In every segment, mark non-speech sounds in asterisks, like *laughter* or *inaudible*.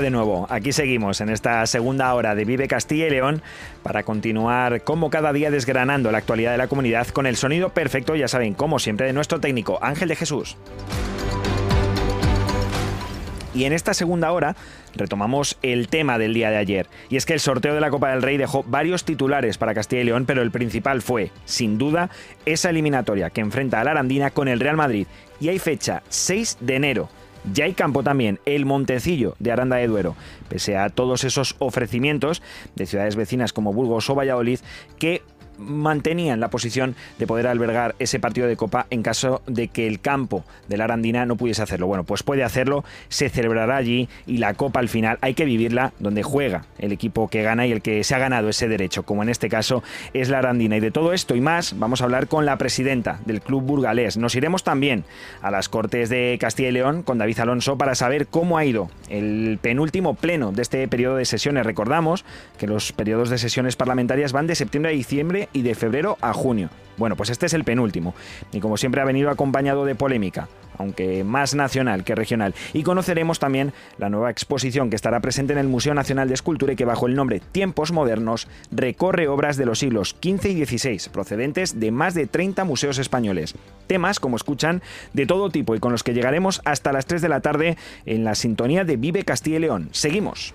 De nuevo, aquí seguimos en esta segunda hora de Vive Castilla y León para continuar como cada día desgranando la actualidad de la comunidad con el sonido perfecto, ya saben, como siempre, de nuestro técnico Ángel de Jesús. Y en esta segunda hora retomamos el tema del día de ayer. Y es que el sorteo de la Copa del Rey dejó varios titulares para Castilla y León, pero el principal fue, sin duda, esa eliminatoria que enfrenta a la Arandina con el Real Madrid. Y hay fecha 6 de enero. Ya hay campo también, el Montecillo de Aranda de Duero, pese a todos esos ofrecimientos de ciudades vecinas como Burgos o Valladolid, que mantenían la posición de poder albergar ese partido de Copa en caso de que el campo de la Arandina no pudiese hacerlo. Bueno, pues puede hacerlo, se celebrará allí y la Copa al final hay que vivirla donde juega el equipo que gana y el que se ha ganado ese derecho, como en este caso es la Arandina. Y de todo esto y más vamos a hablar con la presidenta del club burgalés. Nos iremos también a las Cortes de Castilla y León con David Alonso para saber cómo ha ido el penúltimo pleno de este periodo de sesiones. Recordamos que los periodos de sesiones parlamentarias van de septiembre a diciembre y de febrero a junio. Bueno, pues este es el penúltimo. Y como siempre ha venido acompañado de polémica, aunque más nacional que regional. Y conoceremos también la nueva exposición que estará presente en el Museo Nacional de Escultura y que bajo el nombre Tiempos Modernos recorre obras de los siglos XV y XVI, procedentes de más de 30 museos españoles. Temas, como escuchan, de todo tipo y con los que llegaremos hasta las 3 de la tarde en la sintonía de Vive Castilla y León. Seguimos.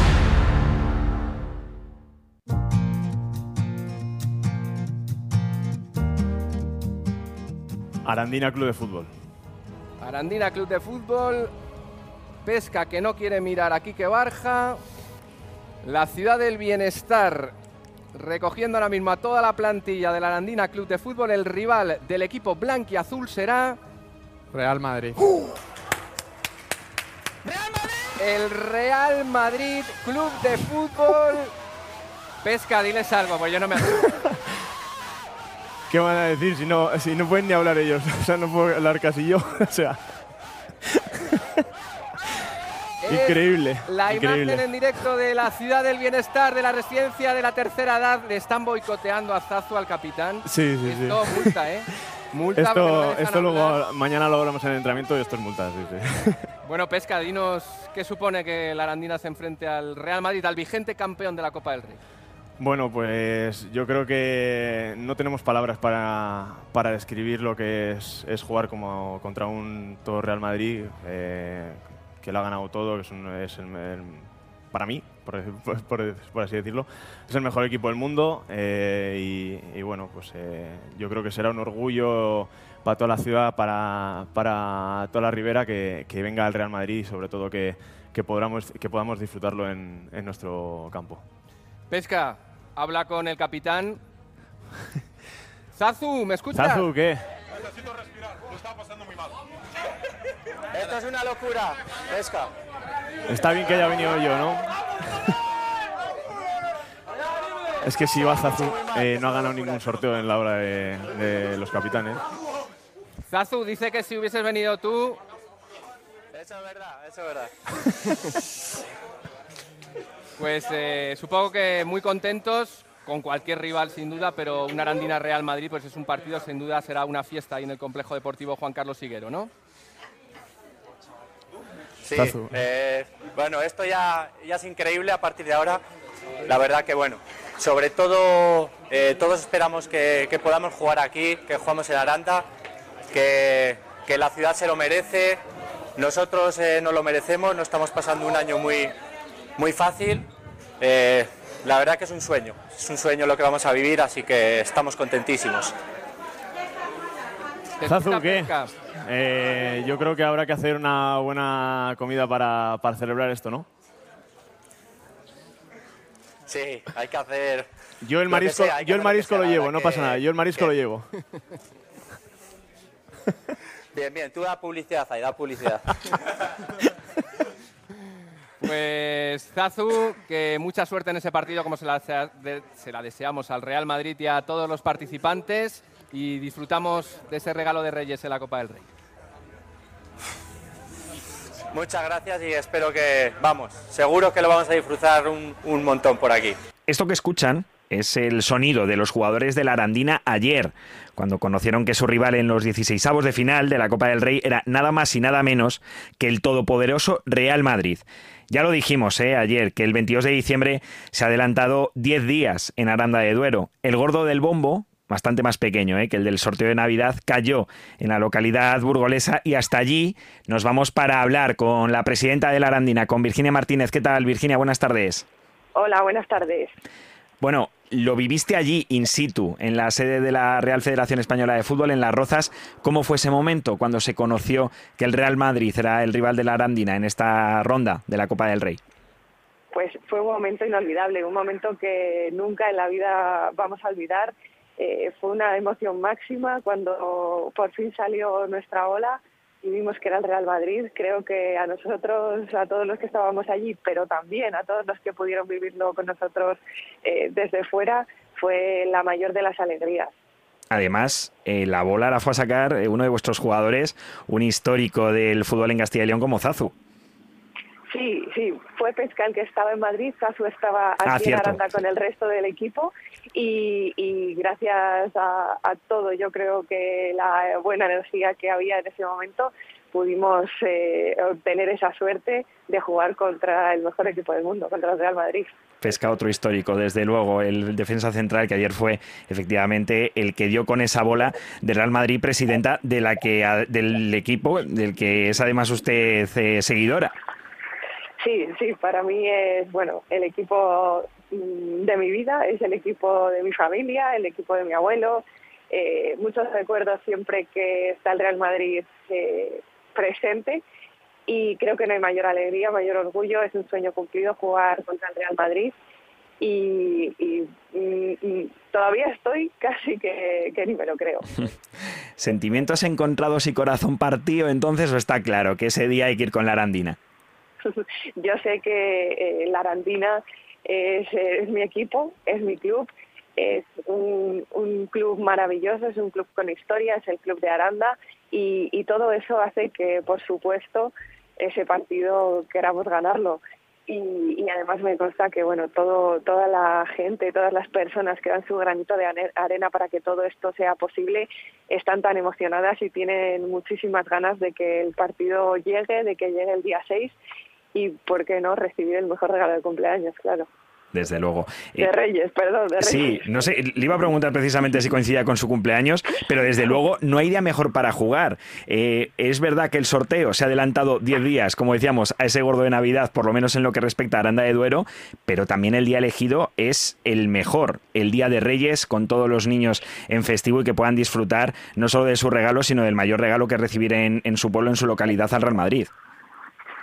Arandina Club de Fútbol. Arandina Club de Fútbol. Pesca que no quiere mirar aquí que Barja. La ciudad del bienestar. Recogiendo ahora mismo a toda la plantilla del Arandina Club de Fútbol. El rival del equipo blanquiazul será. Real Madrid. El Real Madrid Club de Fútbol. Pesca, diles algo, pues yo no me *laughs* ¿Qué van a decir si no, si no pueden ni hablar ellos? *laughs* O sea, no puedo hablar casi yo. *laughs* O sea. increíble. La increíble. imagen en directo de la ciudad del bienestar, de la residencia de la tercera edad. Le están boicoteando a Zazu al capitán. Sí, sí, sí. Esto multa, ¿eh? Multa no Esto, esto luego, mañana lo hablamos en el entrenamiento y esto es multa, sí, sí. Bueno, Pesca, dinos qué supone que la Arandina se enfrente al Real Madrid, al vigente campeón de la Copa del Rey. Bueno, pues yo creo que no tenemos palabras para, para describir lo que es, es jugar como contra un todo Real Madrid, eh, que lo ha ganado todo, que es, un- es el, para mí, *laughs* por, por- así decirlo, es el mejor equipo del mundo eh, y, bueno, pues eh, yo creo que será un orgullo para toda la ciudad, para, para toda la Ribera, que, que venga el Real Madrid y sobre todo que, que, podamos, que podamos disfrutarlo en, en nuestro campo. Pesca, habla con el capitán. *laughs* Zazu, ¿me escuchas? Zazu, ¿qué? Esto es una locura, pesca. Está bien que haya venido yo, ¿no? es que si Zazu eh, no ha ganado ningún sorteo en la hora de, de los capitanes. Zazu dice que si hubieses venido tú, Eso es verdad, eso es verdad. *laughs* pues eh, supongo que muy contentos con cualquier rival sin duda, pero una Arandina Real Madrid pues es un partido, sin duda será una fiesta ahí en el complejo deportivo Juan Carlos Higuero, ¿no? Sí, eh, bueno, esto ya, ya es increíble a partir de ahora. La verdad que bueno, sobre todo eh, todos esperamos que, que podamos jugar aquí, que jugamos en Aranda, que, que la ciudad se lo merece, nosotros eh, nos lo merecemos, no estamos pasando un año muy, muy fácil. Eh, la verdad que es un sueño, es un sueño lo que vamos a vivir, así que estamos contentísimos. Zazu, ¿qué? Eh, yo creo que habrá que hacer una buena comida para, para celebrar esto, ¿no? Sí, hay que hacer. Yo el marisco, sea, yo el marisco lo llevo, no pasa nada. Yo el marisco lo llevo. Bien, bien, tú da publicidad ahí, da publicidad. *laughs* Pues Zazu, que mucha suerte en ese partido como se la, de- se la deseamos al Real Madrid y a todos los participantes y disfrutamos de ese regalo de Reyes en la Copa del Rey. Muchas gracias y espero que, vamos, seguro que lo vamos a disfrutar un, un montón por aquí. Esto que escuchan es el sonido de los jugadores de la Arandina ayer, cuando conocieron que su rival en los 16avos de final de la Copa del Rey era nada más y nada menos que el todopoderoso Real Madrid. Ya lo dijimos ¿eh? ayer, que el 22 de diciembre se ha adelantado 10 días en Aranda de Duero. El gordo del bombo, bastante más pequeño ¿eh? que el del sorteo de Navidad, cayó en la localidad burgolesa y hasta allí nos vamos para hablar con la presidenta de la Arandina, con Virginia Martínez. ¿Qué tal, Virginia? Buenas tardes. Hola, buenas tardes. Bueno, lo viviste allí in situ, en la sede de la Real Federación Española de Fútbol, en Las Rozas. ¿Cómo fue ese momento cuando se conoció que el Real Madrid era el rival de la Arandina en esta ronda de la Copa del Rey? Pues fue un momento inolvidable, un momento que nunca en la vida vamos a olvidar. Eh, fue una emoción máxima cuando por fin salió nuestra ola y vimos que era el Real Madrid. Creo que a nosotros, a todos los que estábamos allí, pero también a todos los que pudieron vivirlo con nosotros eh, desde fuera, fue la mayor de las alegrías. Además, eh, la bola la fue a sacar eh, uno de vuestros jugadores, un histórico del fútbol en Castilla y León como Zazu. Sí, sí, fue Pesca el que estaba en Madrid, Casu estaba aquí Ah, en cierto. Aranda con el resto del equipo y, y gracias a, a todo, yo creo que la buena energía que había en ese momento, pudimos eh, obtener esa suerte de jugar contra el mejor equipo del mundo, contra el Real Madrid. Pesca otro histórico, desde luego, el defensa central que ayer fue efectivamente el que dio con esa bola de Real Madrid, presidenta de la que del equipo del que es además usted eh, seguidora. Sí, sí, para mí es, bueno, el equipo mm, de mi vida, es el equipo de mi familia, el equipo de mi abuelo. Eh, muchos recuerdos siempre que está el Real Madrid eh, presente y creo que no hay mayor alegría, mayor orgullo, es un sueño cumplido jugar contra el Real Madrid y, mm, mm, todavía estoy casi que, que ni me lo creo. *laughs* Sentimientos encontrados y corazón partido, entonces está claro que ese día hay que ir con la Arandina. *laughs* Yo sé que eh, la Arandina es, mi equipo, es mi club, es un, club maravilloso, es un club con historia, es el club de Aranda y, todo eso hace que, por supuesto, ese partido queramos ganarlo. Y, y además me consta que bueno todo toda la gente todas las personas que dan su granito de arena para que todo esto sea posible están tan emocionadas y tienen muchísimas ganas de que el partido llegue de que llegue el día 6 y por qué no recibir el mejor regalo de cumpleaños claro Desde luego. de Eh, Reyes perdón de Reyes Sí, no sé, le iba a preguntar precisamente si coincidía con su cumpleaños, pero desde luego no hay día mejor para jugar. Eh, es verdad que el sorteo se ha adelantado 10 días, como decíamos, a ese gordo de Navidad, por lo menos en lo que respecta a Aranda de Duero, pero también el día elegido es el mejor, el día de Reyes, con todos los niños en festivo y que puedan disfrutar no solo de su regalo, sino del mayor regalo que recibir en, en su pueblo, en su localidad, al Real Madrid.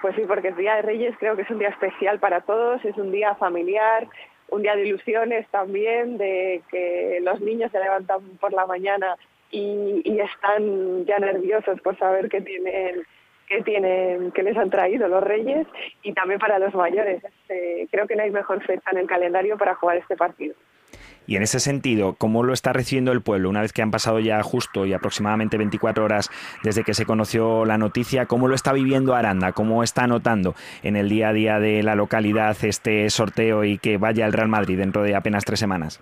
Pues sí, porque el Día de Reyes creo que es un día especial para todos, es un día familiar, un día de ilusiones también, de que los niños se levantan por la mañana y, están ya nerviosos por saber qué tienen qué tienen qué les han traído los Reyes y también para los mayores. Este, creo que no hay mejor fecha en el calendario para jugar este partido. Y en ese sentido, ¿cómo lo está recibiendo el pueblo una vez que han pasado ya justo y aproximadamente 24 horas desde que se conoció la noticia? ¿Cómo lo está viviendo Aranda? ¿Cómo está notando en el día a día de la localidad este sorteo y que vaya el Real Madrid dentro de apenas tres semanas?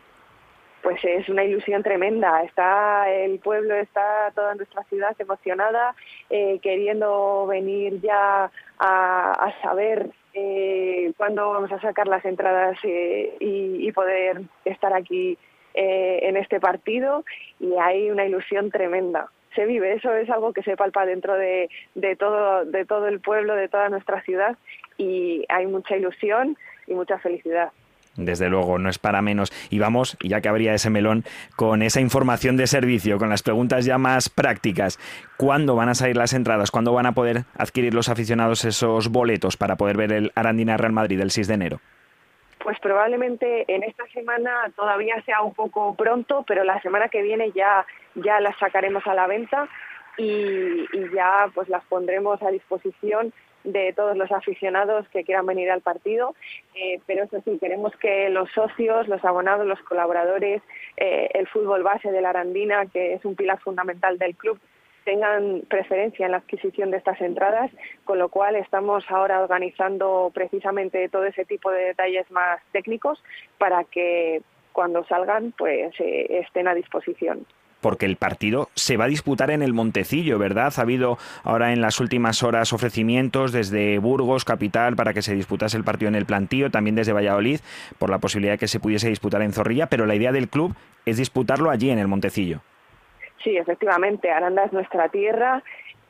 Pues es una ilusión tremenda. Está el pueblo, está toda nuestra ciudad emocionada, eh, queriendo venir ya a, a saber eh, cuándo vamos a sacar las entradas eh, y, y poder estar aquí eh, en este partido. Y hay una ilusión tremenda. se vive, eso es algo que se palpa dentro de, todo, de todo el pueblo, de toda nuestra ciudad y hay mucha ilusión y mucha felicidad. Desde luego, no es para menos. Y vamos, ya que habría ese melón, con esa información de servicio, con las preguntas ya más prácticas. ¿Cuándo van a salir las entradas? ¿Cuándo van a poder adquirir los aficionados esos boletos para poder ver el Arandina Real Madrid el 6 de enero? Pues probablemente en esta semana todavía sea un poco pronto, pero la semana que viene ya, ya las sacaremos a la venta y, y ya pues las pondremos a disposición de todos los aficionados que quieran venir al partido, eh, pero eso sí, queremos que los socios, los abonados, los colaboradores, eh, el fútbol base de la Arandina, que es un pilar fundamental del club, tengan preferencia en la adquisición de estas entradas, con lo cual estamos ahora organizando precisamente todo ese tipo de detalles más técnicos para que cuando salgan pues eh, estén a disposición porque el partido se va a disputar en el Montecillo, ¿verdad? Ha habido ahora en las últimas horas ofrecimientos desde Burgos, capital, para que se disputase el partido en el plantío, también desde Valladolid, por la posibilidad de que se pudiese disputar en Zorrilla, pero la idea del club es disputarlo allí en el Montecillo. Sí, efectivamente, Aranda es nuestra tierra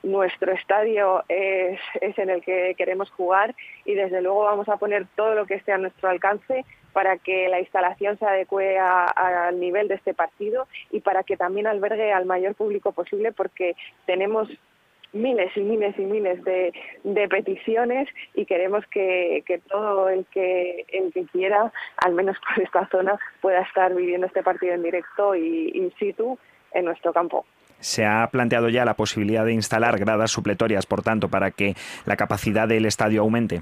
nuestro estadio es, es, en el que queremos jugar y desde luego vamos a poner todo lo que esté a nuestro alcance para que la instalación se adecue al nivel de este partido y para que también albergue al mayor público posible porque tenemos miles y miles y miles de, peticiones y queremos que, todo el que, el que quiera, al menos por esta zona, pueda estar viviendo este partido en directo y in situ en nuestro campo. Se ha planteado ya la posibilidad de instalar gradas supletorias, por tanto, para que la capacidad del estadio aumente.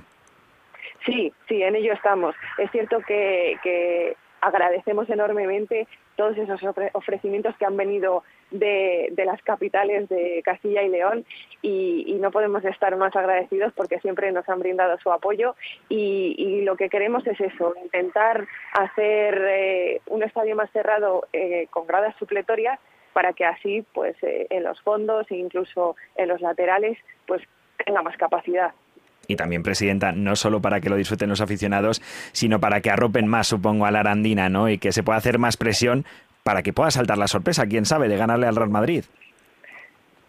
Sí, sí, en ello estamos. Es cierto que, agradecemos enormemente todos esos ofrecimientos que han venido de, las capitales de Castilla y León y, no podemos estar más agradecidos porque siempre nos han brindado su apoyo y, lo que queremos es eso, intentar hacer eh, un estadio más cerrado eh, con gradas supletorias para que así pues eh, en los fondos e incluso en los laterales pues tenga más capacidad y también presidenta, no solo para que lo disfruten los aficionados, sino para que arropen más, supongo, a la Arandina, ¿no? Y que se pueda hacer más presión para que pueda saltar la sorpresa, quién sabe, de ganarle al Real Madrid.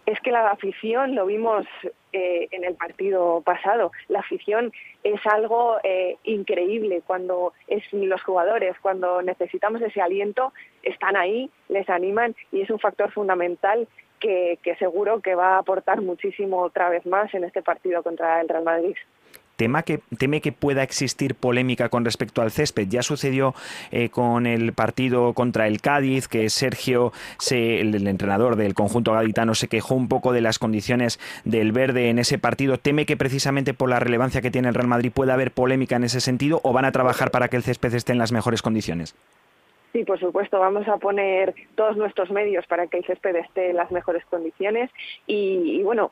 Es que la afición, lo vimos eh, en el partido pasado, la afición es algo eh, increíble cuando es los jugadores, cuando necesitamos ese aliento, están ahí, les animan y es un factor fundamental que, seguro que va a aportar muchísimo otra vez más en este partido contra el Real Madrid. Tema que, teme que pueda existir polémica con respecto al césped. Ya sucedió eh, con el partido contra el Cádiz, que Sergio, el, entrenador del conjunto gaditano, se quejó un poco de las condiciones del verde en ese partido. ¿Teme que precisamente por la relevancia que tiene el Real Madrid pueda haber polémica en ese sentido o van a trabajar para que el césped esté en las mejores condiciones? Sí, por supuesto, vamos a poner todos nuestros medios para que el césped esté en las mejores condiciones. Y, bueno,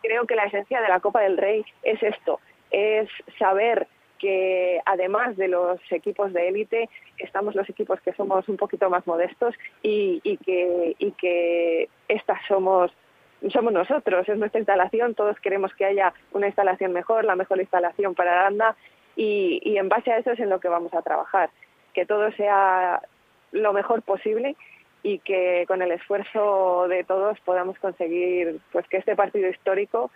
creo que la esencia de la Copa del Rey es esto, es saber que además de los equipos de élite, estamos los equipos que somos un poquito más modestos y, que, y que estas somos somos nosotros, es nuestra instalación, todos queremos que haya una instalación mejor, la mejor instalación para Aranda y en base a eso es en lo que vamos a trabajar que todo sea lo mejor posible y que con el esfuerzo de todos podamos conseguir pues que este partido histórico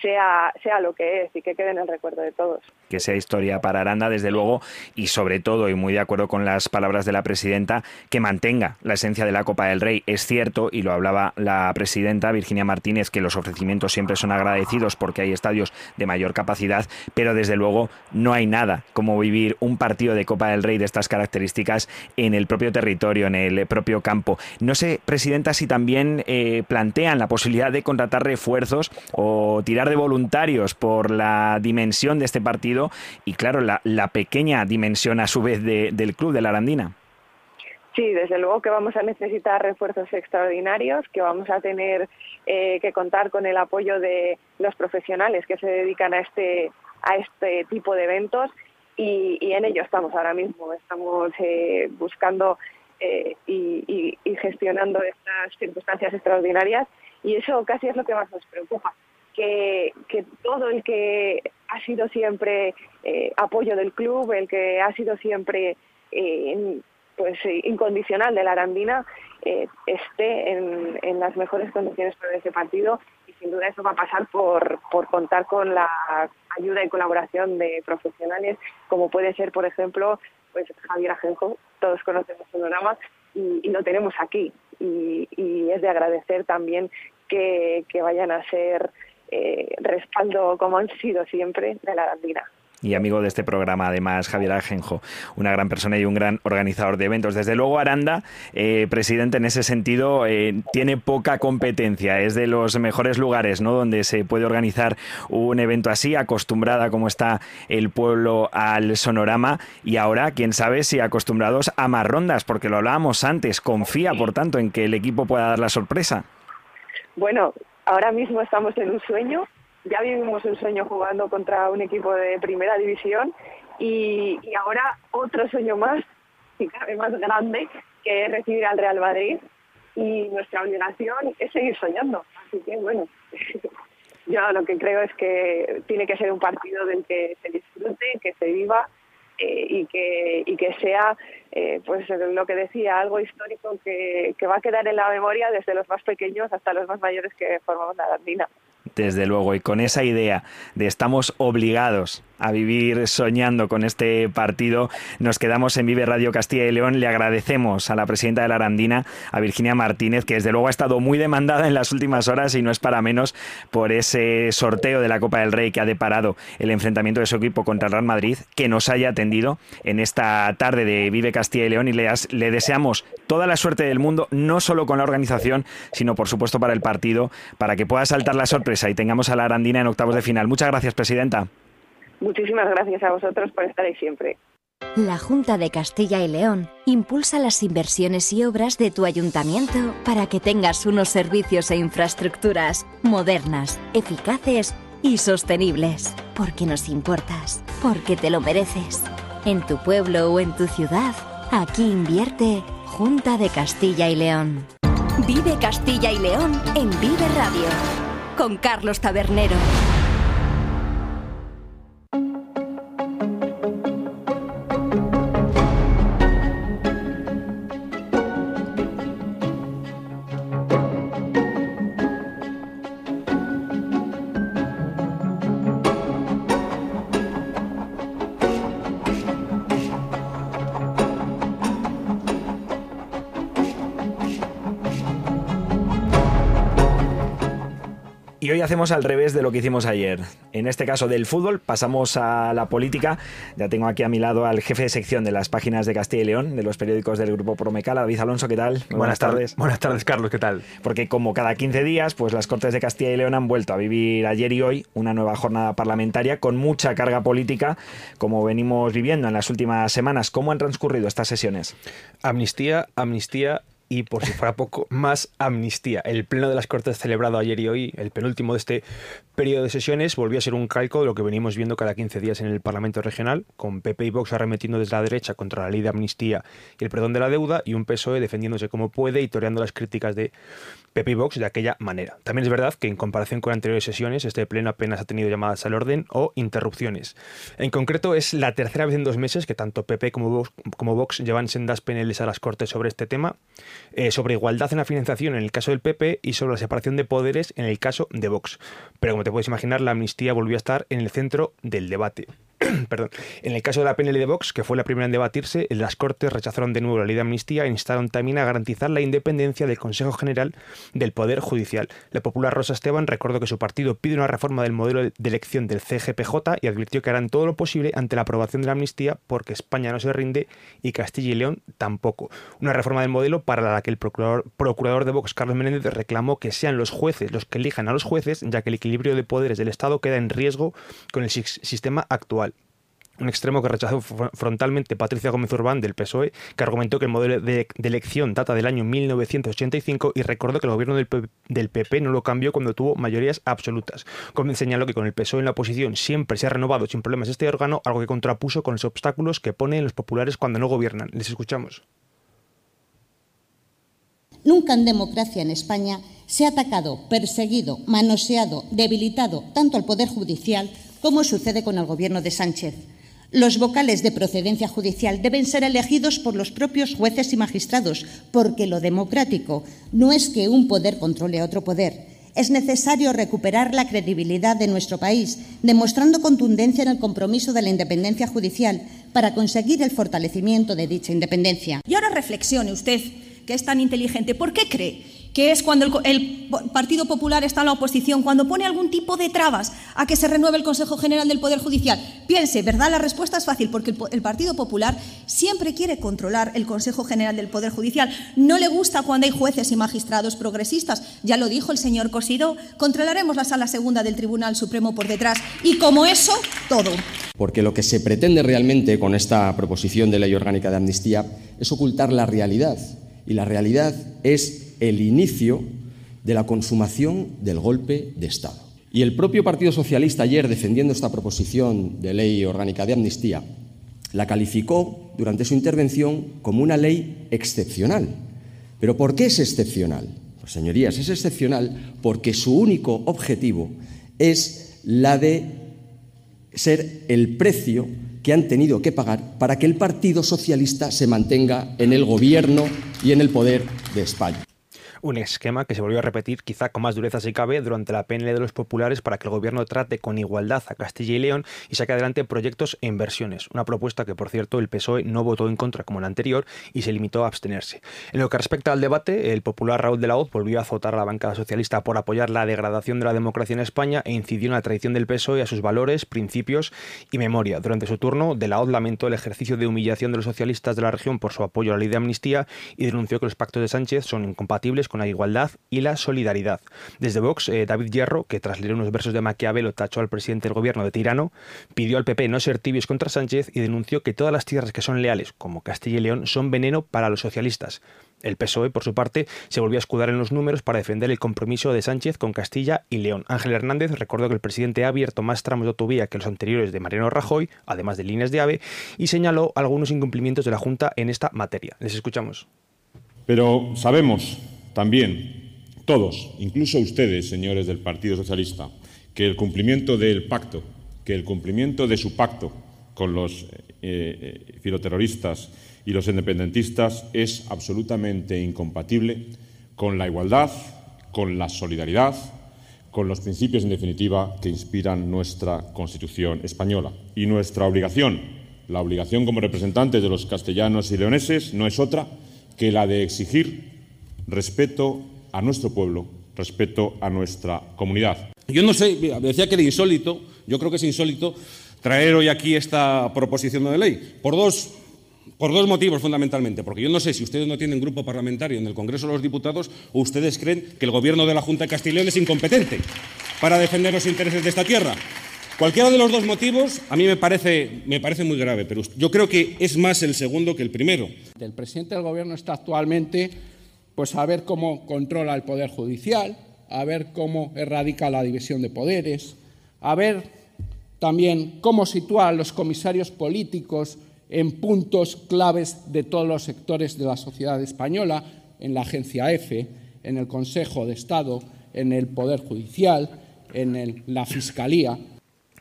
sea, sea lo que es y que quede en el recuerdo de todos. Que sea historia para Aranda, desde luego, y sobre todo, y muy de acuerdo con las palabras de la presidenta, que mantenga la esencia de la Copa del Rey. Es cierto, y lo hablaba la presidenta Virginia Martínez, que los ofrecimientos siempre son agradecidos porque hay estadios de mayor capacidad, pero desde luego no hay nada como vivir un partido de Copa del Rey de estas características en el propio territorio, en el propio campo. No sé, presidenta, si también eh, plantean la posibilidad de contratar refuerzos o tirar de voluntarios por la dimensión de este partido y, claro, la, pequeña dimensión a su vez del club de la Arandina. Sí, desde luego que vamos a necesitar refuerzos extraordinarios, que vamos a tener eh, que contar con el apoyo de los profesionales que se dedican a este, a este tipo de eventos y, en ello estamos ahora mismo. Estamos eh, buscando eh, y gestionando estas circunstancias extraordinarias y eso casi es lo que más nos preocupa que, todo el que ha sido siempre eh, apoyo del club, el que ha sido siempre eh, pues incondicional de la Arandina eh, esté en, las mejores condiciones para ese partido. Y sin duda eso va a pasar por, por contar con la ayuda y colaboración de profesionales como puede ser por ejemplo pues Javier Ajenjo, todos conocemos Sonorama y, y lo tenemos aquí. Y, es de agradecer también que vayan a ser eh, respaldo como han sido siempre de la Arandina y amigo de este programa, además, Javier Ajenjo, una gran persona y un gran organizador de eventos. Desde luego, Aranda, eh, presidente, en ese sentido, eh, tiene poca competencia. Es de los mejores lugares ¿no? donde se puede organizar un evento así, acostumbrada como está el pueblo al sonorama. Y ahora, quién sabe si acostumbrados a más rondas, porque lo hablábamos antes. Confía, por tanto, en que el equipo pueda dar la sorpresa. Bueno, ahora mismo estamos en un sueño ya vivimos un sueño jugando contra un equipo de primera división y, ahora otro sueño más, *laughs* y cada vez más grande, que es recibir al Real Madrid y nuestra obligación es seguir soñando. Así que bueno, *laughs* yo lo que creo es que tiene que ser un partido del que se disfrute, que se viva eh, y, que, y que sea, eh, pues lo que decía, algo histórico que, que va a quedar en la memoria desde los más pequeños hasta los más mayores que formamos la Andina desde luego, y con esa idea de estamos obligados a vivir soñando con este partido. Nos quedamos en Vive Radio Castilla y León. Le agradecemos a la presidenta de la Arandina, a Virginia Martínez, que desde luego ha estado muy demandada en las últimas horas y no es para menos por ese sorteo de la Copa del Rey que ha deparado el enfrentamiento de su equipo contra el Real Madrid, que nos haya atendido en esta tarde de Vive Castilla y León y le, le deseamos toda la suerte del mundo, no solo con la organización, sino por supuesto para el partido, para que pueda saltar la sorpresa y tengamos a la Arandina en octavos de final. Muchas gracias, presidenta. Muchísimas gracias a vosotros por estar ahí siempre. La Junta de Castilla y León impulsa las inversiones y obras de tu ayuntamiento para que tengas unos servicios e infraestructuras modernas, eficaces y sostenibles. Porque nos importas, porque te lo mereces. En tu pueblo o en tu ciudad, aquí invierte Junta de Castilla y León. Vive Castilla y León en Vive Radio. Con Carlos Tabernero. Hacemos al revés de lo que hicimos ayer. En este caso del fútbol pasamos a la política. Ya tengo aquí a mi lado al jefe de sección de las páginas de Castilla y León, de los periódicos del Grupo Promecala, David Alonso, ¿qué tal? buenas, tardes. Buenas tardes, Carlos, ¿qué tal? Porque como cada 15 días, pues las Cortes de Castilla y León han vuelto a vivir ayer y hoy una nueva jornada parlamentaria con mucha carga política, como venimos viviendo en las últimas semanas. ¿Cómo han transcurrido estas sesiones? Amnistía, amnistía y por si fuera poco, más amnistía. El pleno de las Cortes celebrado ayer y hoy, el penúltimo de este periodo de sesiones, volvió a ser un calco de lo que venimos viendo cada 15 días en el Parlamento Regional, con PP y Vox arremetiendo desde la derecha contra la ley de amnistía y el perdón de la deuda, y un PSOE defendiéndose como puede y toreando las críticas de PP y Vox de aquella manera. También es verdad que en comparación con anteriores sesiones, este pleno apenas ha tenido llamadas al orden o interrupciones. En concreto, es la tercera vez en dos meses que tanto PP como Vox, llevan sendas peneles a las Cortes sobre este tema, eh, sobre igualdad en la financiación en el caso del PP y sobre la separación de poderes en el caso de Vox. Pero como te puedes imaginar, la amnistía volvió a estar en el centro del debate. *clears throat* Perdón. En el caso de la PNL de Vox, que fue la primera en debatirse, las Cortes rechazaron de nuevo la ley de amnistía e instaron también a garantizar la independencia del Consejo General del Poder Judicial. La popular Rosa Esteban recordó que su partido pide una reforma del modelo de elección del CGPJ y advirtió que harán todo lo posible ante la aprobación de la amnistía porque España no se rinde y Castilla y León tampoco. Una reforma del modelo para la que el procurador, procurador de Vox, Carlos Menéndez, reclamó que sean los jueces los que elijan a los jueces, ya que el equilibrio de poderes del Estado queda en riesgo con el sistema actual un extremo que rechazó frontalmente Patricia Gómez Urbán del PSOE, que argumentó que el modelo de, elección data del año 1985 y recordó que el gobierno del, PP no lo cambió cuando tuvo mayorías absolutas. Gómez señaló que con el PSOE en la oposición siempre se ha renovado sin problemas este órgano, algo que contrapuso con los obstáculos que ponen los populares cuando no gobiernan. Les escuchamos. Nunca en democracia en España se ha atacado, perseguido, manoseado, debilitado tanto al Poder Judicial como sucede con el gobierno de Sánchez Los vocales de procedencia judicial deben ser elegidos por los propios jueces y magistrados, porque lo democrático no es que un poder controle a otro poder. Es necesario recuperar la credibilidad de nuestro país, demostrando contundencia en el compromiso de la independencia judicial para conseguir el fortalecimiento de dicha independencia. Y ahora reflexione usted, que es tan inteligente, ¿por qué cree que es cuando el, Partido Popular está en la oposición, cuando pone algún tipo de trabas a que se renueve el Consejo General del Poder Judicial. Piense, ¿verdad? La respuesta es fácil, porque el, Partido Popular siempre quiere controlar el Consejo General del Poder Judicial. No le gusta cuando hay jueces y magistrados progresistas. Ya lo dijo el señor Cosido, controlaremos la sala segunda del Tribunal Supremo por detrás. Y como eso, todo. Porque lo que se pretende realmente con esta proposición de ley orgánica de amnistía es ocultar la realidad. Y la realidad es el inicio de la consumación del golpe de Estado. Y el propio Partido Socialista ayer, defendiendo esta proposición de ley orgánica de amnistía, la calificó durante su intervención como una ley excepcional. ¿Pero por qué es excepcional? Pues señorías, es excepcional porque su único objetivo es la de ser el precio que han tenido que pagar para que el Partido Socialista se mantenga en el gobierno y en el poder de España un esquema que se volvió a repetir quizá con más dureza si cabe durante la PNL de los populares para que el gobierno trate con igualdad a Castilla y León y saque adelante proyectos e inversiones. Una propuesta que, por cierto, el PSOE no votó en contra como la anterior y se limitó a abstenerse. En lo que respecta al debate, el popular Raúl de la Hoz volvió a azotar a la bancada socialista por apoyar la degradación de la democracia en España e incidió en la traición del PSOE a sus valores, principios y memoria. Durante su turno, de la Hoz lamentó el ejercicio de humillación de los socialistas de la región por su apoyo a la ley de amnistía y denunció que los pactos de Sánchez son incompatibles con la igualdad y la solidaridad. Desde Vox, eh, David Hierro, que tras leer unos versos de Maquiavelo tachó al presidente del gobierno de tirano, pidió al PP no ser tibios contra Sánchez y denunció que todas las tierras que son leales, como Castilla y León, son veneno para los socialistas. El PSOE, por su parte, se volvió a escudar en los números para defender el compromiso de Sánchez con Castilla y León. Ángel Hernández recordó que el presidente ha abierto más tramos de autovía que los anteriores de Mariano Rajoy, además de líneas de AVE, y señaló algunos incumplimientos de la Junta en esta materia. Les escuchamos. Pero sabemos también, todos, incluso ustedes, señores del Partido Socialista, que el cumplimiento del pacto, que el cumplimiento de su pacto con los eh, eh, filoterroristas y los independentistas es absolutamente incompatible con la igualdad, con la solidaridad, con los principios, en definitiva, que inspiran nuestra Constitución española. Y nuestra obligación, la obligación como representantes de los castellanos y leoneses, no es otra que la de exigir respeto a nuestro pueblo, respeto a nuestra comunidad. Yo no sé, decía que era insólito, yo creo que es insólito traer hoy aquí esta proposición de ley, por dos, por dos motivos fundamentalmente, porque yo no sé si ustedes no tienen grupo parlamentario en el Congreso de los Diputados o ustedes creen que el Gobierno de la Junta de Castilla y León es incompetente para defender los intereses de esta tierra. Cualquiera de los dos motivos a mí me parece, me parece muy grave, pero yo creo que es más el segundo que el primero. El presidente del Gobierno está actualmente pues a ver cómo controla el Poder Judicial, a ver cómo erradica la división de poderes, a ver también cómo sitúa a los comisarios políticos en puntos claves de todos los sectores de la sociedad española, en la Agencia EFE, en el Consejo de Estado, en el Poder Judicial, en la Fiscalía.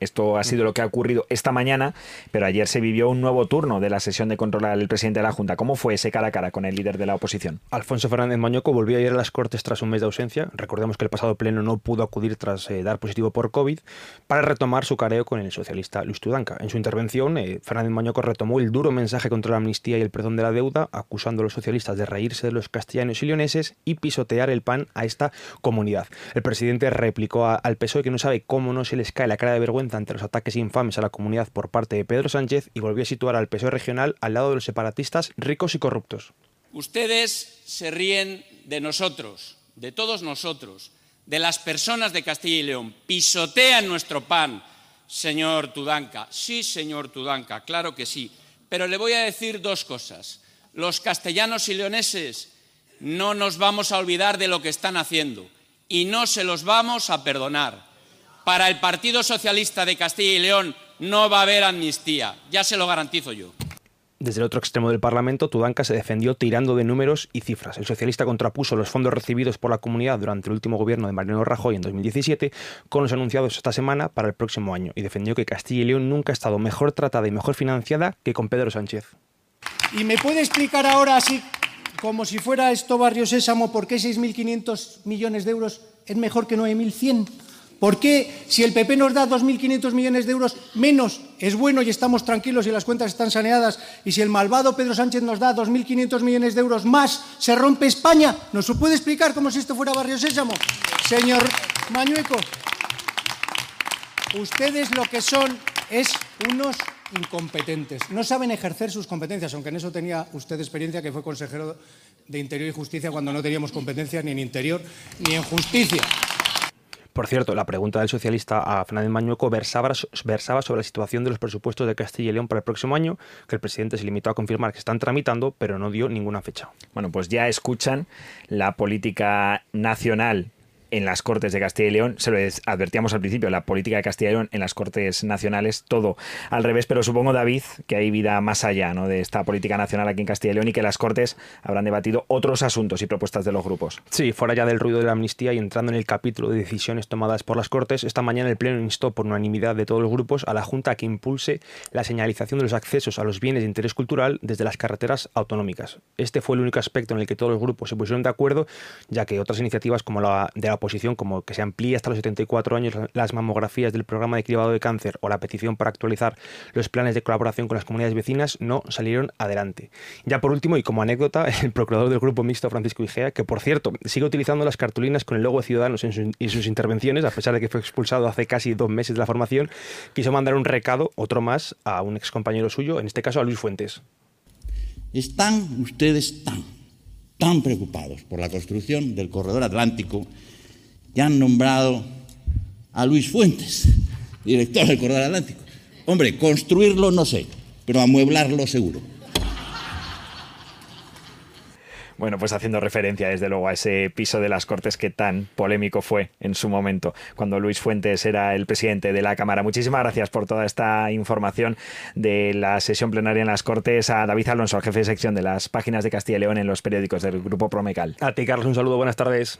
Esto ha sido lo que ha ocurrido esta mañana, pero ayer se vivió un nuevo turno de la sesión de control al presidente de la Junta. ¿Cómo fue ese cara a cara con el líder de la oposición? Alfonso Fernández Mañoco volvió a ir a las Cortes tras un mes de ausencia. Recordemos que el pasado pleno no pudo acudir tras eh, dar positivo por COVID para retomar su careo con el socialista Luis Tudanca. En su intervención, eh, Fernández Mañoco retomó el duro mensaje contra la amnistía y el perdón de la deuda, acusando a los socialistas de reírse de los castellanos y leoneses y pisotear el pan a esta comunidad. El presidente replicó al PSOE que no sabe cómo no se les cae la cara de vergüenza ante los ataques infames a la comunidad por parte de Pedro Sánchez y volvió a situar al PSOE regional al lado de los separatistas ricos y corruptos. Ustedes se ríen de nosotros, de todos nosotros, de las personas de Castilla y León. Pisotean nuestro pan, señor Tudanca. Sí, señor Tudanca, claro que sí. Pero le voy a decir dos cosas. Los castellanos y leoneses no nos vamos a olvidar de lo que están haciendo y no se los vamos a perdonar. Para el Partido Socialista de Castilla y León no va a haber amnistía, ya se lo garantizo yo. Desde el otro extremo del Parlamento, Tudanca se defendió tirando de números y cifras. El socialista contrapuso los fondos recibidos por la comunidad durante el último gobierno de Mariano Rajoy en 2017 con los anunciados esta semana para el próximo año y defendió que Castilla y León nunca ha estado mejor tratada y mejor financiada que con Pedro Sánchez. ¿Y me puede explicar ahora, así como si fuera esto Barrio Sésamo, por qué 6.500 millones de euros es mejor que 9.100? ¿Por qué, si el PP nos da 2.500 millones de euros menos, es bueno y estamos tranquilos y las cuentas están saneadas? Y si el malvado Pedro Sánchez nos da 2.500 millones de euros más, se rompe España. ¿Nos puede explicar como si esto fuera Barrio Sésamo? Señor Mañueco, ustedes lo que son es unos incompetentes. No saben ejercer sus competencias, aunque en eso tenía usted experiencia, que fue consejero de Interior y Justicia cuando no teníamos competencias ni en Interior ni en Justicia. Por cierto, la pregunta del socialista a Fernández Mañueco versaba, sobre la situación de los presupuestos de Castilla y León para el próximo año, que el presidente se limitó a confirmar que están tramitando, pero no dio ninguna fecha. Bueno, pues ya escuchan la política nacional en las Cortes de Castilla y León. Se lo advertíamos al principio, la política de Castilla y León en las Cortes Nacionales, todo al revés, pero supongo, David, que hay vida más allá ¿no? de esta política nacional aquí en Castilla y León y que las Cortes habrán debatido otros asuntos y propuestas de los grupos. Sí, fuera ya del ruido de la amnistía y entrando en el capítulo de decisiones tomadas por las Cortes, esta mañana el Pleno instó por unanimidad de todos los grupos a la Junta que impulse la señalización de los accesos a los bienes de interés cultural desde las carreteras autonómicas. Este fue el único aspecto en el que todos los grupos se pusieron de acuerdo, ya que otras iniciativas como la de la oposición, como que se amplíe hasta los 74 años las mamografías del programa de cribado de cáncer o la petición para actualizar los planes de colaboración con las comunidades vecinas, no salieron adelante. Ya por último, y como anécdota, *laughs* el procurador del Grupo Mixto, Francisco Igea, que por cierto sigue utilizando las cartulinas con el logo de Ciudadanos en, sus intervenciones, a pesar de que fue expulsado hace casi dos meses de la formación, quiso mandar un recado, otro más, a un ex compañero suyo, en este caso a Luis Fuentes. Están ustedes tan, tan preocupados por la construcción del corredor atlántico ya han nombrado a Luis Fuentes, director del Corredor Atlántico. Hombre, construirlo no sé, pero amueblarlo seguro. Bueno, pues haciendo referencia desde luego a ese piso de las Cortes que tan polémico fue en su momento, cuando Luis Fuentes era el presidente de la Cámara. Muchísimas gracias por toda esta información de la sesión plenaria en las Cortes. A David Alonso, jefe de sección de las páginas de Castilla y León en los periódicos del Grupo Promecal. A ti, Carlos, un saludo, buenas tardes.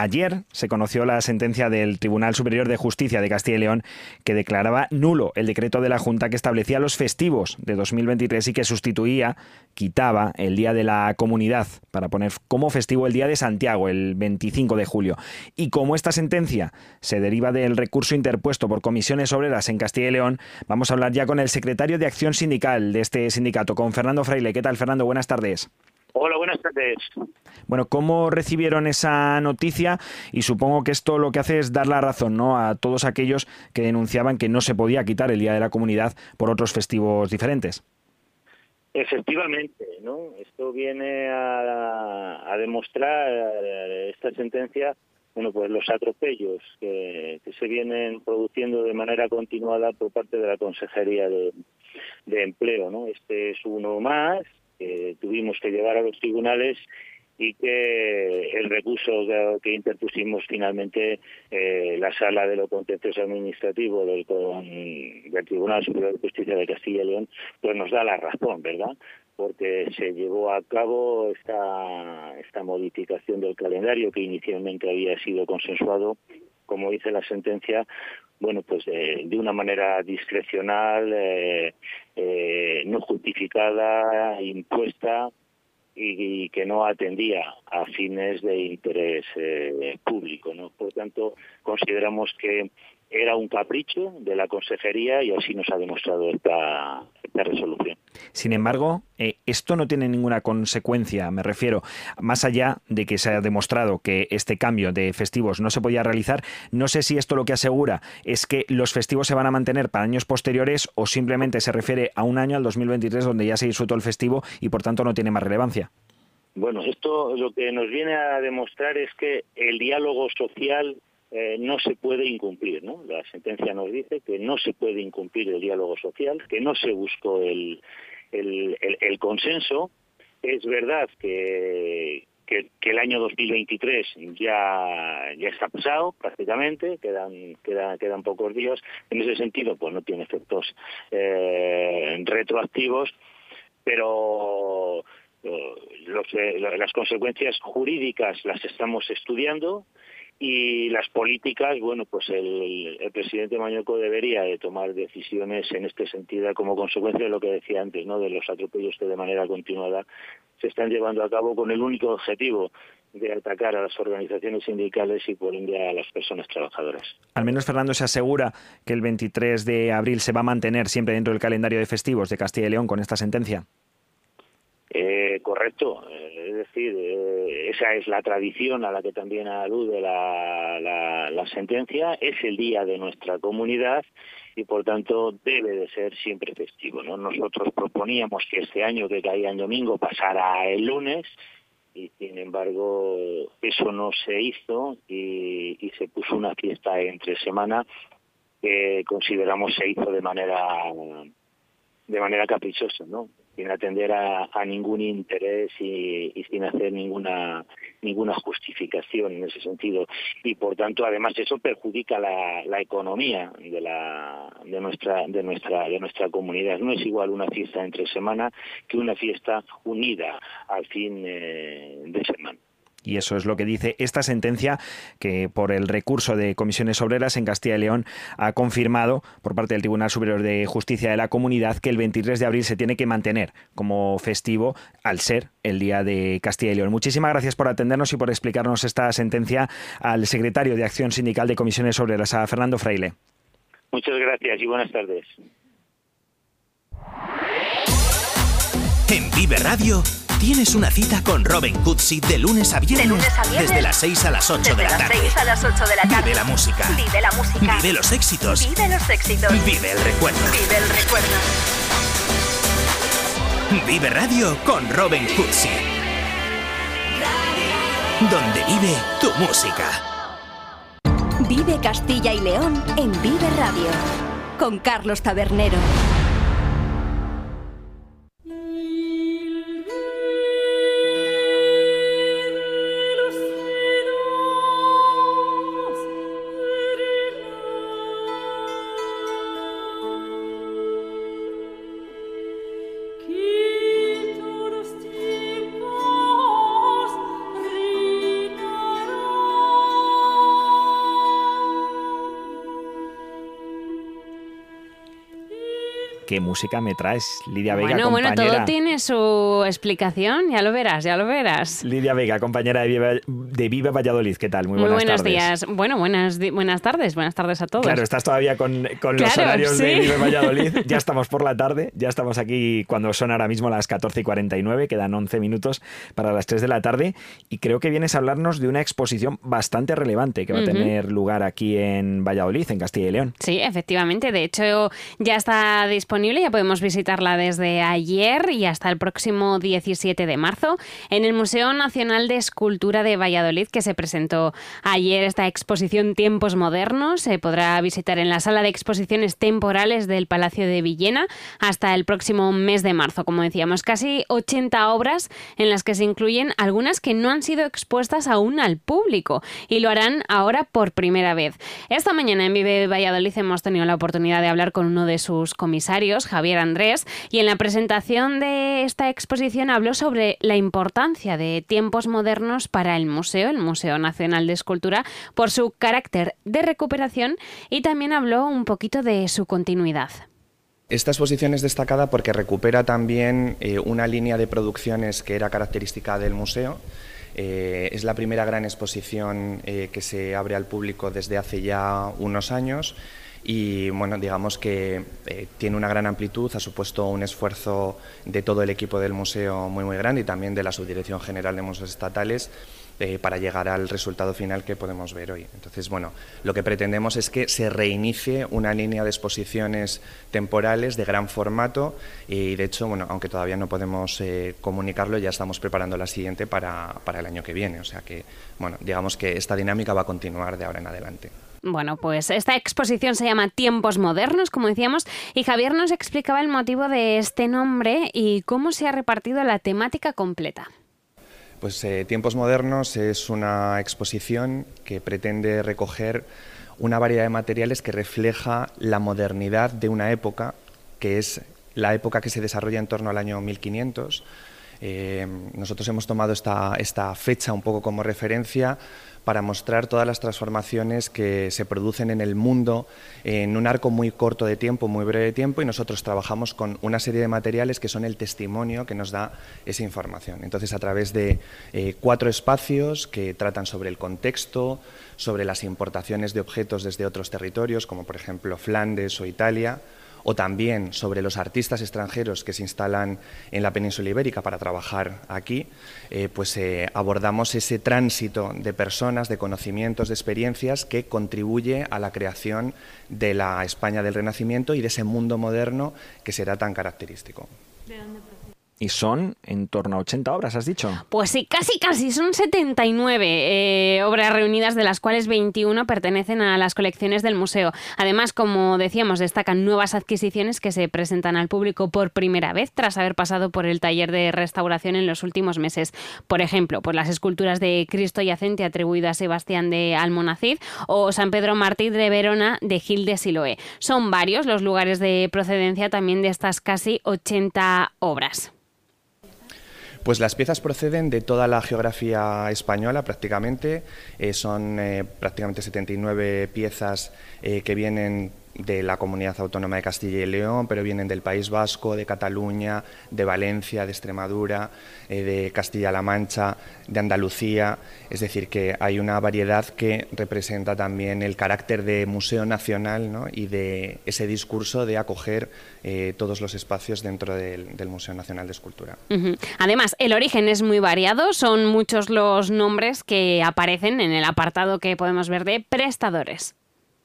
Ayer se conoció la sentencia del Tribunal Superior de Justicia de Castilla y León que declaraba nulo el decreto de la Junta que establecía los festivos de 2023 y que sustituía, quitaba el Día de la Comunidad para poner como festivo el Día de Santiago, el 25 de julio. Y como esta sentencia se deriva del recurso interpuesto por comisiones obreras en Castilla y León, vamos a hablar ya con el secretario de Acción Sindical de este sindicato, con Fernando Fraile. ¿Qué tal, Fernando? Buenas tardes. Hola, buenas tardes. Bueno, ¿cómo recibieron esa noticia? Y supongo que esto lo que hace es dar la razón ¿no? a todos aquellos que denunciaban que no se podía quitar el Día de la Comunidad por otros festivos diferentes. Efectivamente, ¿no? Esto viene a, demostrar esta sentencia bueno, pues los atropellos que, que se vienen produciendo de manera continuada por parte de la Consejería de, de Empleo, ¿no? Este es uno más que tuvimos que llevar a los tribunales y que el recurso que, interpusimos finalmente eh, la sala de lo contencioso administrativo del, del Tribunal Superior de Justicia de Castilla y León pues nos da la razón, ¿verdad? Porque se llevó a cabo esta, esta modificación del calendario que inicialmente había sido consensuado, como dice la sentencia, bueno, pues eh, de una manera discrecional, eh, eh, no justificada, impuesta y, y que no atendía a fines de interés eh, público. ¿no? Por tanto, consideramos que era un capricho de la consejería y así nos ha demostrado esta, esta resolución. Sin embargo, eh, esto no tiene ninguna consecuencia, me refiero, más allá de que se ha demostrado que este cambio de festivos no se podía realizar, no sé si esto lo que asegura es que los festivos se van a mantener para años posteriores o simplemente se refiere a un año, al 2023, donde ya se disfrutó el festivo y por tanto no tiene más relevancia. Bueno, esto lo que nos viene a demostrar es que el diálogo social eh, no se puede incumplir, ¿no? La sentencia nos dice que no se puede incumplir el diálogo social, que no se buscó el, consenso. Es verdad que, el año 2023 ya, ya está pasado prácticamente, quedan, quedan, quedan pocos días. En ese sentido, pues no tiene efectos eh, retroactivos, pero eh, los, las consecuencias jurídicas las estamos estudiando y las políticas, bueno, pues el, el presidente Mañoco debería de tomar decisiones en este sentido como consecuencia de lo que decía antes, ¿no? De los atropellos que de manera continuada se están llevando a cabo con el único objetivo de atacar a las organizaciones sindicales y por ende a las personas trabajadoras. Al menos Fernando se asegura que el 23 de abril se va a mantener siempre dentro del calendario de festivos de Castilla y León con esta sentencia. Eh, correcto, eh, es decir, eh, esa es la tradición a la que también alude la, sentencia, es el día de nuestra comunidad y por tanto debe de ser siempre festivo. ¿no? Nosotros proponíamos que este año que caía en domingo pasara el lunes y sin embargo eso no se hizo y, y se puso una fiesta entre semana que consideramos se hizo de manera de manera caprichosa, ¿no? Sin atender a, a ningún interés y, sin hacer ninguna ninguna justificación en ese sentido. Y por tanto, además eso perjudica la, la economía de la de nuestra de nuestra de nuestra comunidad. No es igual una fiesta entre semana que una fiesta unida al fin eh, de semana. Y eso es lo que dice esta sentencia que por el recurso de comisiones obreras en Castilla y León ha confirmado por parte del Tribunal Superior de Justicia de la Comunidad que el 23 de abril se tiene que mantener como festivo al ser el Día de Castilla y León. Muchísimas gracias por atendernos y por explicarnos esta sentencia al secretario de Acción Sindical de Comisiones Obreras, a Fernando Fraile. Muchas gracias y buenas tardes. En Vive Radio tienes una cita con Robin Cutsi de lunes a viernes, De lunes a viernes. desde las 6 a las 8 de Desde la las tarde. 6 a las 8 de la tarde. Vive la música. Vive la música. Vive los éxitos. Vive los éxitos. Vive el recuerdo. Vive el recuerdo. Vive Radio con Robin Cutsi. Donde vive tu música. Vive Castilla y León en Vive Radio. Con Carlos Tabernero. ¿Qué música me traes, Lidia Vega, Bueno, bueno, todo tiene su explicación, ya lo verás, ya lo verás. Lidia Vega, compañera de Vive, de Vive Valladolid. ¿Qué tal? Muy, Muy buenas buenos tardes. días. Bueno, buenas, buenas tardes, buenas tardes a todos. Claro, estás todavía con, con los Claro, horarios de sí. Vive Valladolid. *laughs* Ya estamos por la tarde, ya estamos aquí cuando son ahora mismo las 14 y 49, quedan 11 minutos para las 3 de la tarde. Y creo que vienes a hablarnos de una exposición bastante relevante que va Ujú. a tener lugar aquí en Valladolid, en Castilla y León. Sí, efectivamente. De hecho, ya está disponible, ya podemos visitarla desde ayer y hasta el próximo 17 de marzo en el Museo Nacional de Escultura de Valladolid. Valladolid que se presentó ayer esta exposición Tiempos Modernos. Se podrá visitar en la sala de exposiciones temporales del Palacio de Villena hasta el próximo mes de marzo. Como decíamos, casi 80 obras en las que se incluyen algunas que no han sido expuestas aún al público y lo harán ahora por primera vez. Esta mañana en Vive Valladolid hemos tenido la oportunidad de hablar con uno de sus comisarios, Javier Andrés, y en la presentación de esta exposición habló sobre la importancia de tiempos modernos para el museo, el Museo Nacional de Escultura, por su carácter de recuperación y también habló un poquito de su continuidad. Esta exposición es destacada porque recupera también eh, una línea de producciones que era característica del museo. Eh, es la primera gran exposición eh, que se abre al público desde hace ya unos años y bueno, digamos que tiene una gran amplitud, ha supuesto un esfuerzo de todo el equipo del museo muy muy grande y también de la Subdirección General de Museos Estatales eh, para llegar al resultado final que podemos ver hoy. Entonces, bueno, lo que pretendemos es que se reinicie una línea de exposiciones temporales de gran formato y, de hecho, bueno, aunque todavía no podemos eh, comunicarlo, ya estamos preparando la siguiente para, para el año que viene. O sea que, bueno, digamos que esta dinámica va a continuar de ahora en adelante. Bueno, pues esta exposición se llama Tiempos Modernos, como decíamos, y Javier nos explicaba el motivo de este nombre y cómo se ha repartido la temática completa. Pues eh, Tiempos Modernos es una exposición que pretende recoger una variedad de materiales que refleja la modernidad de una época, que es la época que se desarrolla en torno al año 1500. Eh, nosotros hemos tomado esta, esta fecha un poco como referencia para mostrar todas las transformaciones que se producen en el mundo en un arco muy corto de tiempo, muy breve de tiempo, y nosotros trabajamos con una serie de materiales que son el testimonio que nos da esa información. Entonces, a través de eh, cuatro espacios que tratan sobre el contexto, sobre las importaciones de objetos desde otros territorios, como por ejemplo Flandes o Italia, o también sobre los artistas extranjeros que se instalan en la península ibérica para trabajar aquí, eh, pues eh, abordamos ese tránsito de personas, de conocimientos, de experiencias que contribuye a la creación de la España del Renacimiento y de ese mundo moderno que será tan característico. Y son en torno a 80 obras, has dicho. Pues sí, casi, casi, son 79 eh, obras reunidas, de las cuales 21 pertenecen a las colecciones del museo. Además, como decíamos, destacan nuevas adquisiciones que se presentan al público por primera vez tras haber pasado por el taller de restauración en los últimos meses. Por ejemplo, pues las esculturas de Cristo yacente atribuido a Sebastián de Almonacid o San Pedro Mártir de Verona de Gil de Siloé. Son varios los lugares de procedencia también de estas casi 80 obras. Pues las piezas proceden de toda la geografía española prácticamente, eh, son eh, prácticamente 79 piezas eh, que vienen de la comunidad autónoma de Castilla y León, pero vienen del País Vasco, de Cataluña, de Valencia, de Extremadura, eh, de Castilla-La Mancha, de Andalucía. Es decir, que hay una variedad que representa también el carácter de museo nacional y de ese discurso de acoger eh, todos los espacios dentro del, Museo Nacional de Escultura. Además, el origen es muy variado, son muchos los nombres que aparecen en el apartado que podemos ver de prestadores.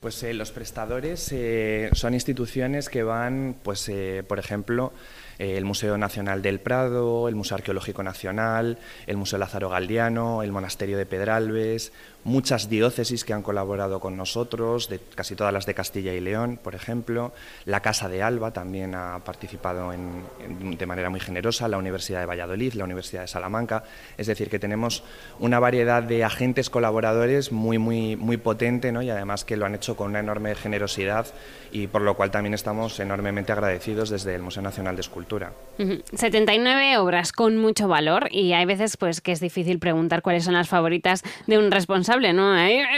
Pues eh, los prestadores eh, son instituciones que van, pues, eh, por ejemplo, el Museo Nacional del Prado, el Museo Arqueológico Nacional, el Museo Lázaro Galdiano, el Monasterio de Pedralbes, muchas diócesis que han colaborado con nosotros, de casi todas las de Castilla y León, por ejemplo, la Casa de Alba también ha participado de manera muy generosa, la Universidad de Valladolid, la Universidad de Salamanca, es decir, que tenemos una variedad de agentes colaboradores muy, muy, muy potente ¿no? y además que lo han hecho con una enorme generosidad y por lo cual también estamos enormemente agradecidos desde el Museo Nacional de Escultura. 79 obras con mucho valor y hay veces pues que es difícil preguntar cuáles son las favoritas de un responsable ¿no?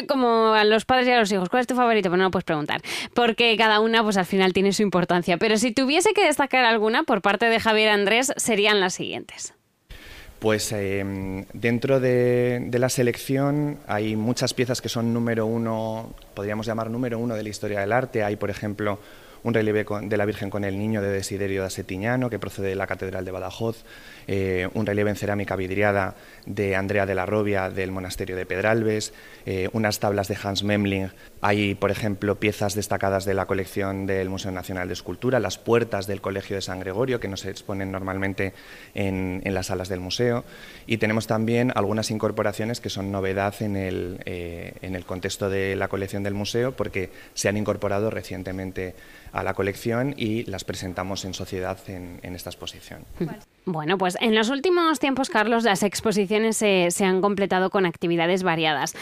como a los padres y a los hijos, ¿cuál es tu favorito? Pues no lo puedes preguntar, porque cada una pues al final tiene su importancia. Pero si tuviese que destacar alguna por parte de Javier Andrés, serían las siguientes. Pues em, dentro de, la selección hay muchas piezas que son número uno, podríamos llamar número uno de la historia del arte. Hay, por ejemplo, un relieve de la Virgen con el Niño de Desiderio de Setiñano, que procede de la Catedral de Badajoz, eh, un relieve en cerámica vidriada de Andrea de la Robia del Monasterio de Pedralbes, eh, unas tablas de Hans Memling. Hay, por ejemplo, piezas destacadas de la colección del Museo Nacional de Escultura, las puertas del Colegio de San Gregorio, que no se exponen normalmente en, las salas del museo. Y tenemos también algunas incorporaciones que son novedad en el, eh, en el contexto de la colección del museo, porque se han incorporado recientemente a la colección y las presentamos en sociedad en, esta exposición. Bueno, pues en los últimos tiempos, Carlos, las exposiciones se, se han completado con actividades variadas.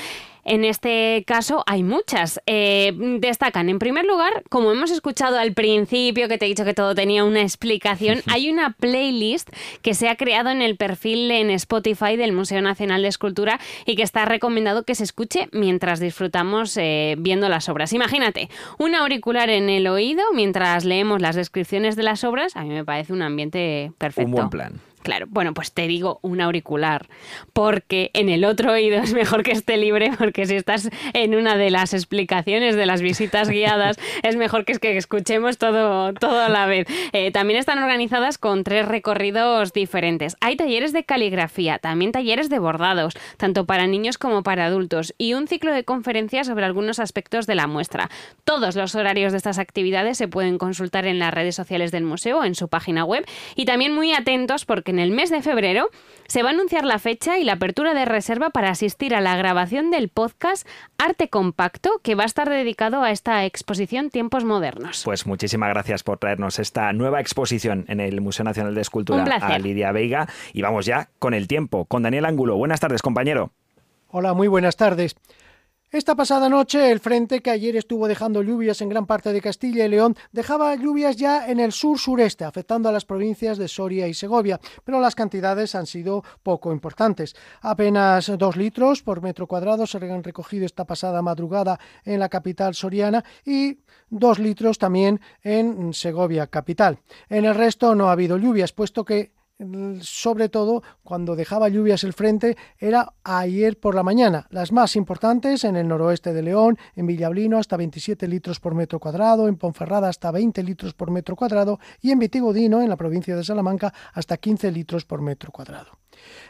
En este caso hay muchas. Eh, destacan, en primer lugar, como hemos escuchado al principio, que te he dicho que todo tenía una explicación, hay una playlist que se ha creado en el perfil en Spotify del Museo Nacional de Escultura y que está recomendado que se escuche mientras disfrutamos eh, viendo las obras. Imagínate, un auricular en el oído mientras leemos las descripciones de las obras, a mí me parece un ambiente perfecto. Un buen plan. Claro, bueno, pues te digo un auricular, porque en el otro oído es mejor que esté libre, porque si estás en una de las explicaciones de las visitas guiadas, *laughs* es mejor que, es que escuchemos todo, todo a la vez. Eh, también están organizadas con tres recorridos diferentes. Hay talleres de caligrafía, también talleres de bordados, tanto para niños como para adultos, y un ciclo de conferencias sobre algunos aspectos de la muestra. Todos los horarios de estas actividades se pueden consultar en las redes sociales del museo, en su página web, y también muy atentos porque en el mes de febrero se va a anunciar la fecha y la apertura de reserva para asistir a la grabación del podcast Arte Compacto, que va a estar dedicado a esta exposición Tiempos Modernos. Pues muchísimas gracias por traernos esta nueva exposición en el Museo Nacional de Escultura a Lidia Veiga. Y vamos ya con el tiempo, con Daniel Ángulo. Buenas tardes, compañero. Hola, muy buenas tardes. Esta pasada noche, el frente que ayer estuvo dejando lluvias en gran parte de Castilla y León dejaba lluvias ya en el sur-sureste, afectando a las provincias de Soria y Segovia, pero las cantidades han sido poco importantes. Apenas dos litros por metro cuadrado se han recogido esta pasada madrugada en la capital soriana y dos litros también en Segovia capital. En el resto no ha habido lluvias, puesto que sobre todo cuando dejaba lluvias el frente, era ayer por la mañana. Las más importantes en el noroeste de León, en Villablino hasta 27 litros por metro cuadrado, en Ponferrada hasta 20 litros por metro cuadrado y en Vitigodino, en la provincia de Salamanca, hasta 15 litros por metro cuadrado.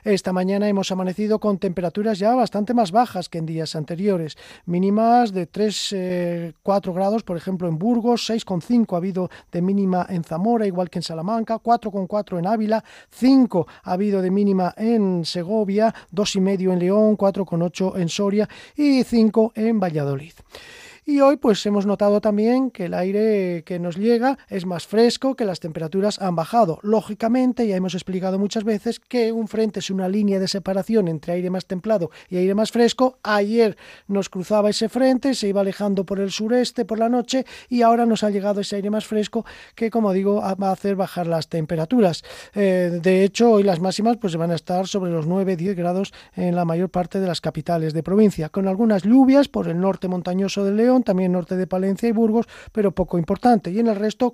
Esta mañana hemos amanecido con temperaturas ya bastante más bajas que en días anteriores, mínimas de 3, 4 eh, grados, por ejemplo, en Burgos, 6,5 ha habido de mínima en Zamora, igual que en Salamanca, 4,4 en Ávila, 5 ha habido de mínima en Segovia, 2,5 en León, 4,8 en Soria y 5 en Valladolid. Y hoy pues hemos notado también que el aire que nos llega es más fresco, que las temperaturas han bajado. Lógicamente, ya hemos explicado muchas veces que un frente es una línea de separación entre aire más templado y aire más fresco. Ayer nos cruzaba ese frente, se iba alejando por el sureste por la noche y ahora nos ha llegado ese aire más fresco que, como digo, va a hacer bajar las temperaturas. Eh, de hecho, hoy las máximas pues van a estar sobre los 9-10 grados en la mayor parte de las capitales de provincia, con algunas lluvias por el norte montañoso del León también norte de Palencia y Burgos, pero poco importante. Y en el resto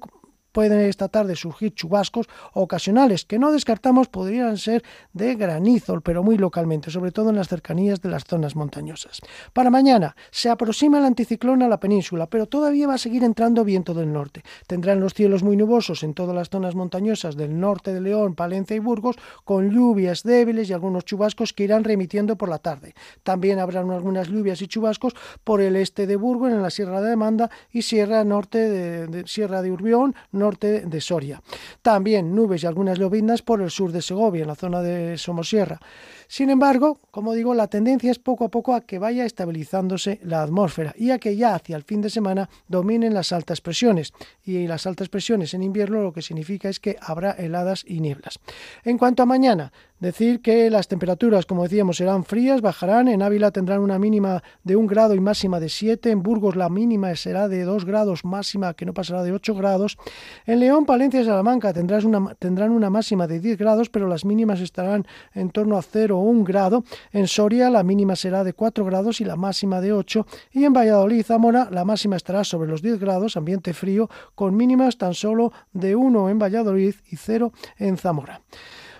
pueden esta tarde surgir chubascos ocasionales que no descartamos podrían ser de granizo, pero muy localmente, sobre todo en las cercanías de las zonas montañosas. Para mañana se aproxima el anticiclón a la península, pero todavía va a seguir entrando viento del norte. Tendrán los cielos muy nubosos en todas las zonas montañosas del norte de León, Palencia y Burgos, con lluvias débiles y algunos chubascos que irán remitiendo por la tarde. También habrán algunas lluvias y chubascos por el este de Burgos, en la Sierra de Demanda y Sierra Norte de, Sierra de Urbión, norte de Soria. También nubes y algunas lloviznas por el sur de Segovia, en la zona de Somosierra. Sin embargo, como digo, la tendencia es poco a poco a que vaya estabilizándose la atmósfera y a que ya hacia el fin de semana dominen las altas presiones. Y las altas presiones en invierno lo que significa es que habrá heladas y nieblas. En cuanto a mañana, Decir que las temperaturas, como decíamos, serán frías, bajarán. En Ávila tendrán una mínima de 1 grado y máxima de 7. En Burgos la mínima será de 2 grados, máxima que no pasará de 8 grados. En León, Palencia y Salamanca tendrán una, máxima de 10 grados, pero las mínimas estarán en torno a 0 o 1 grado. En Soria la mínima será de 4 grados y la máxima de 8. Y en Valladolid Zamora la máxima estará sobre los 10 grados, ambiente frío, con mínimas tan solo de 1 en Valladolid y 0 en Zamora.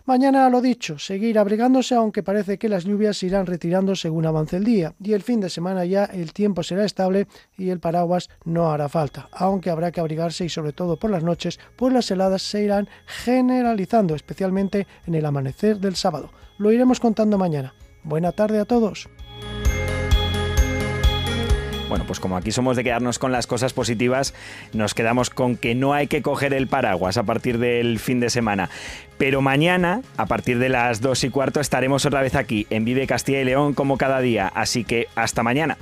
Mañana lo dicho, seguir abrigándose aunque parece que las lluvias irán retirando según avance el día y el fin de semana ya el tiempo será estable y el paraguas no hará falta, aunque habrá que abrigarse y sobre todo por las noches, pues las heladas se irán generalizando, especialmente en el amanecer del sábado. Lo iremos contando mañana. Buena tarde a todos. Bueno, pues como aquí somos de quedarnos con las cosas positivas, nos quedamos con que no hay que coger el paraguas a partir del fin de semana. Pero mañana, a partir de las 2 y cuarto, estaremos otra vez aquí en Vive Castilla y León como cada día. Así que hasta mañana.